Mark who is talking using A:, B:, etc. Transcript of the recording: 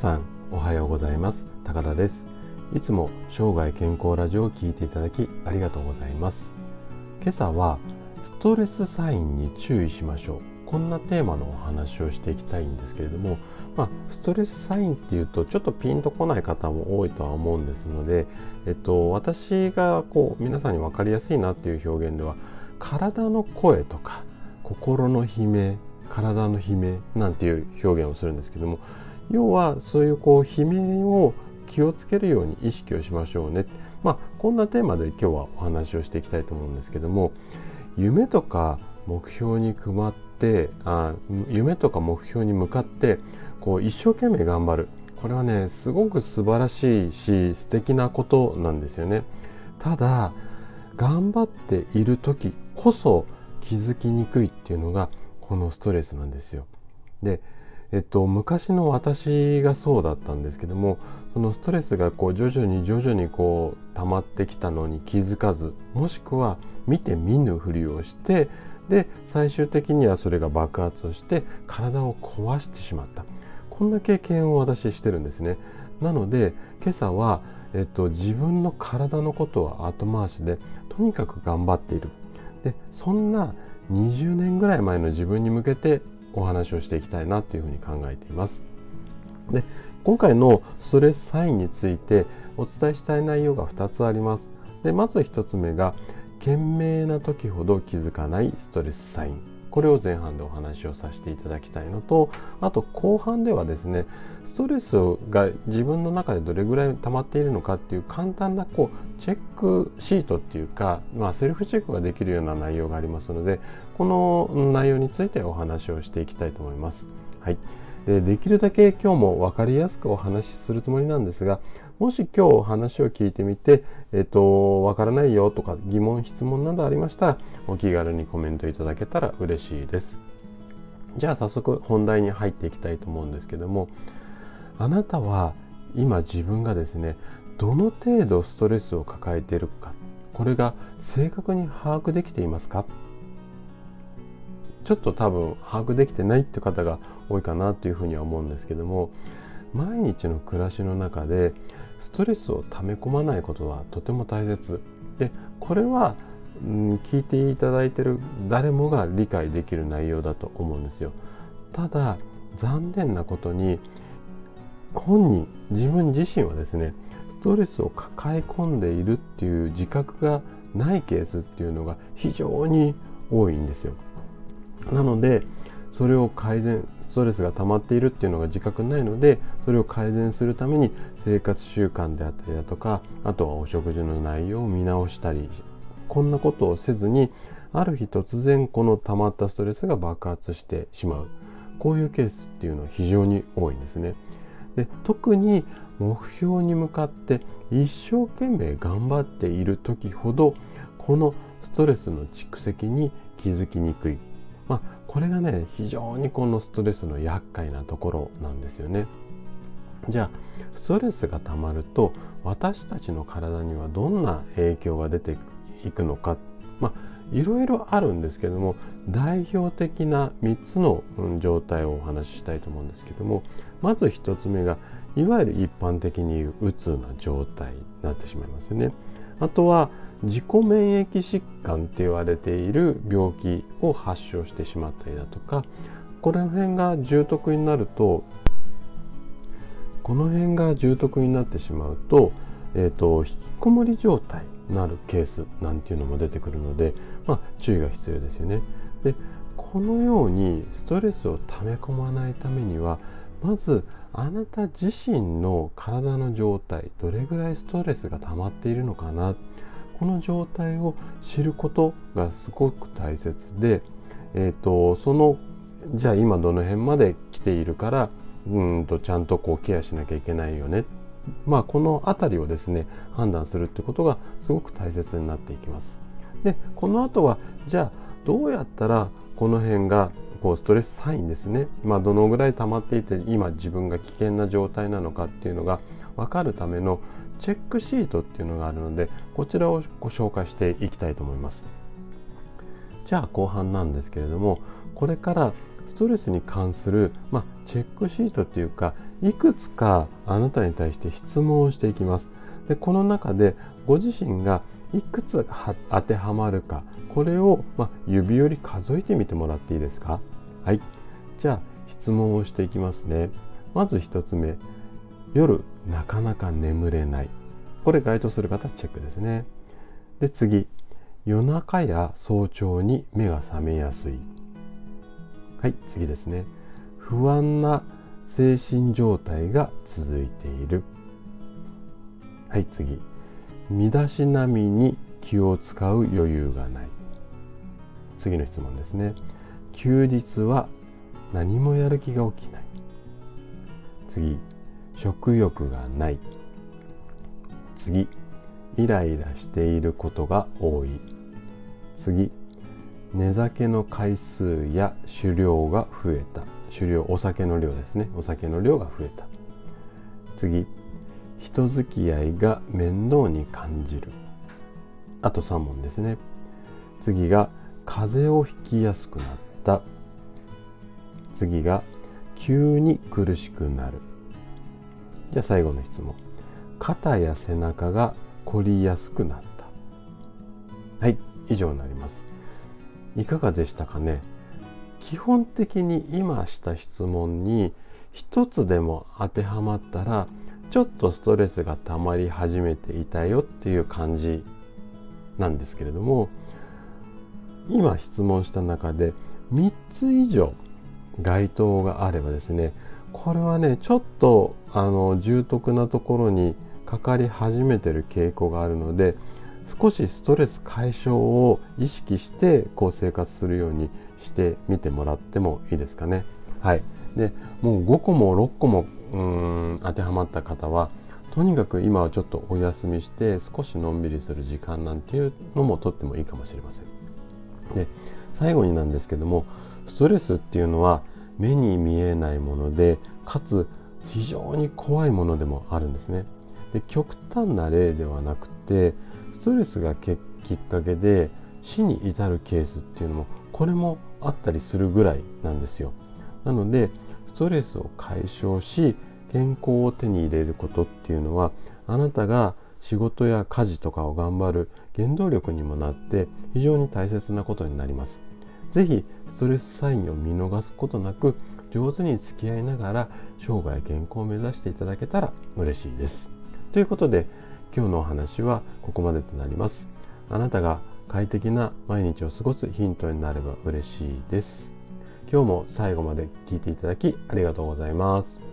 A: さんおはようございます。高田です。いつも生涯健康ラジオを聞いていただきありがとうございます。今朝はストレスサインに注意しましょう。こんなテーマのお話をしていきたいんですけれども、まあ、ストレスサインっていうとちょっとピンとこない方も多いとは思うんですので、えっと、私がこう皆さんに分かりやすいなっていう表現では体の声とか心の悲鳴体の悲鳴なんていう表現をするんですけども要はそういうこう悲鳴を気をつけるように意識をしましょうね。まあこんなテーマで今日はお話をしていきたいと思うんですけども夢とか目標に配ってあ夢とか目標に向かってこう一生懸命頑張るこれはねすごく素晴らしいし素敵なことなんですよね。ただ頑張っている時こそ気づきにくいっていうのがこのストレスなんですよ。でえっと、昔の私がそうだったんですけどもそのストレスがこう徐々に徐々にこう溜まってきたのに気づかずもしくは見て見ぬふりをしてで最終的にはそれが爆発をして体を壊してしまった。こんな経験を私してるんですね。なので今朝は、えっと、自分の体のことは後回しでとにかく頑張っている。でそんな20年ぐらい前の自分に向けてお話をしていきたいなというふうに考えています。で今回のストレスサインについてお伝えしたい内容が2つあります。でまず1つ目が懸命な時ほど気づかないストレスサインこれを前半でお話をさせていただきたいのとあと後半ではですねストレスが自分の中でどれぐらい溜まっているのかっていう簡単なこうチェックシートっていうか、まあ、セルフチェックができるような内容がありますのでこの内容についてお話をしていきたいと思います。はいでできるだけ今日も分かりやすくお話しするつもりなんですがもし今日お話を聞いてみて、えっ、と、わからないよとか疑問、質問などありましたら、お気軽にコメントいただけたら嬉しいです。じゃあ早速本題に入っていきたいと思うんですけども、あなたは今自分がですね、どの程度ストレスを抱えているか、これが正確に把握できていますか？ちょっと多分把握できてないって方が多いかなというふうには思うんですけども毎日の暮らしの中でストレスを溜め込まないことはとても大切。でこれは、うん、聞いていただいてる誰もが理解できる内容だと思うんですよ。ただ残念なことに本人自分自身はですねストレスを抱え込んでいるっていう自覚がないケースっていうのが非常に多いんですよ。なのでそれを改善ストレスが溜まっているっていうのが自覚ないのでそれを改善するために生活習慣であったりだとかあとはお食事の内容を見直したりこんなことをせずにある日突然この溜まったストレスが爆発してしまうこういうケースっていうのは非常に多いんですね。で特に目標に向かって一生懸命頑張っている時ほどこのストレスの蓄積に気づきにくいまあ、これがね非常にこのストレスの厄介なところなんですよね。じゃあストレスがたまると私たちの体にはどんな影響が出ていくのかまあいろいろあるんですけども代表的な3つの状態をお話ししたいと思うんですけどもまず1つ目がいわゆる一般的に言ううつな状態になってしまいますね。あとは自己免疫疾患って言われている病気を発症してしまったりだとかこの辺が重篤になるとこの辺が重篤になってしまうと,、えーと、引きこもり状態になるケースなんていうのも出てくるので、まあ、注意が必要ですよね。でこのようにストレスを溜め込まないためにはまずあなた自身の体の状態どれぐらいストレスが溜まっているのかなこの状態を知ることがすごく大切で、えーと、そのじゃあ今どの辺まで来ているからうんとちゃんとこうケアしなきゃいけないよねまあこの辺りをですね判断するってことがすごく大切になっていきます。でこの後はじゃあどうやったらこの辺がこうストレスサインですね、まあ、どのぐらい溜まっていて今自分が危険な状態なのかっていうのが分かるためのチェックシートっていうのがあるのでこちらをご紹介していきたいと思います。じゃあ後半なんですけれどもこれからストレスに関する、まあ、チェックシートっていうかいくつかあなたに対して質問をしていきます。でこの中でご自身がいくつ当てはまるかこれを、まあ、指折り数えてみてもらっていいですか？はい。じゃあ質問をしていきますね。まず1つ目。夜なかなか眠れない。これ該当する方チェックですね。で次。夜中や早朝に目が覚めやすい。はい次ですね。不安な精神状態が続いている。はい次。身だしなみに気を使う余裕がない。次の質問ですね。休日は何もやる気が起きない。次。食欲がない。次イライラしていることが多い。次寝酒の回数や酒量が増えた。酒量お酒の量ですね。お酒の量が増えた。次人付き合いが面倒に感じる。あと3問ですね。次が風邪をひきやすくなった。次が急に苦しくなる。じゃあ最後の質問。肩や背中が凝りやすくなった。はい以上になります。いかがでしたかね？基本的に今した質問に一つでも当てはまったらちょっとストレスが溜まり始めていたよっていう感じなんですけれども今質問した中で3つ以上該当があればですねこれはねちょっとあの重篤なところにかかり始めてる傾向があるので少しストレス解消を意識してこう生活するようにしてみてもらってもいいですかね。はい、でもう5個も6個もうん当てはまった方はとにかく今はちょっとお休みして少しのんびりする時間なんていうのもとってもいいかもしれません。で最後になんですけどもストレスっていうのは目に見えないものでかつ非常に怖いものでもあるんですね。で極端な例ではなくてストレスがきっかけで死に至るケースっていうのもこれもあったりするぐらいなんですよ。なのでストレスを解消し健康を手に入れることっていうのはあなたが仕事や家事とかを頑張る原動力にもなって非常に大切なことになります。是非ストレスサインを見逃すことなく上手に付き合いながら生涯健康を目指していただけたら嬉しいです。ということで今日のお話はここまでとなります。あなたが快適な毎日を過ごすヒントになれば嬉しいです。今日も最後まで聞いていただきありがとうございます。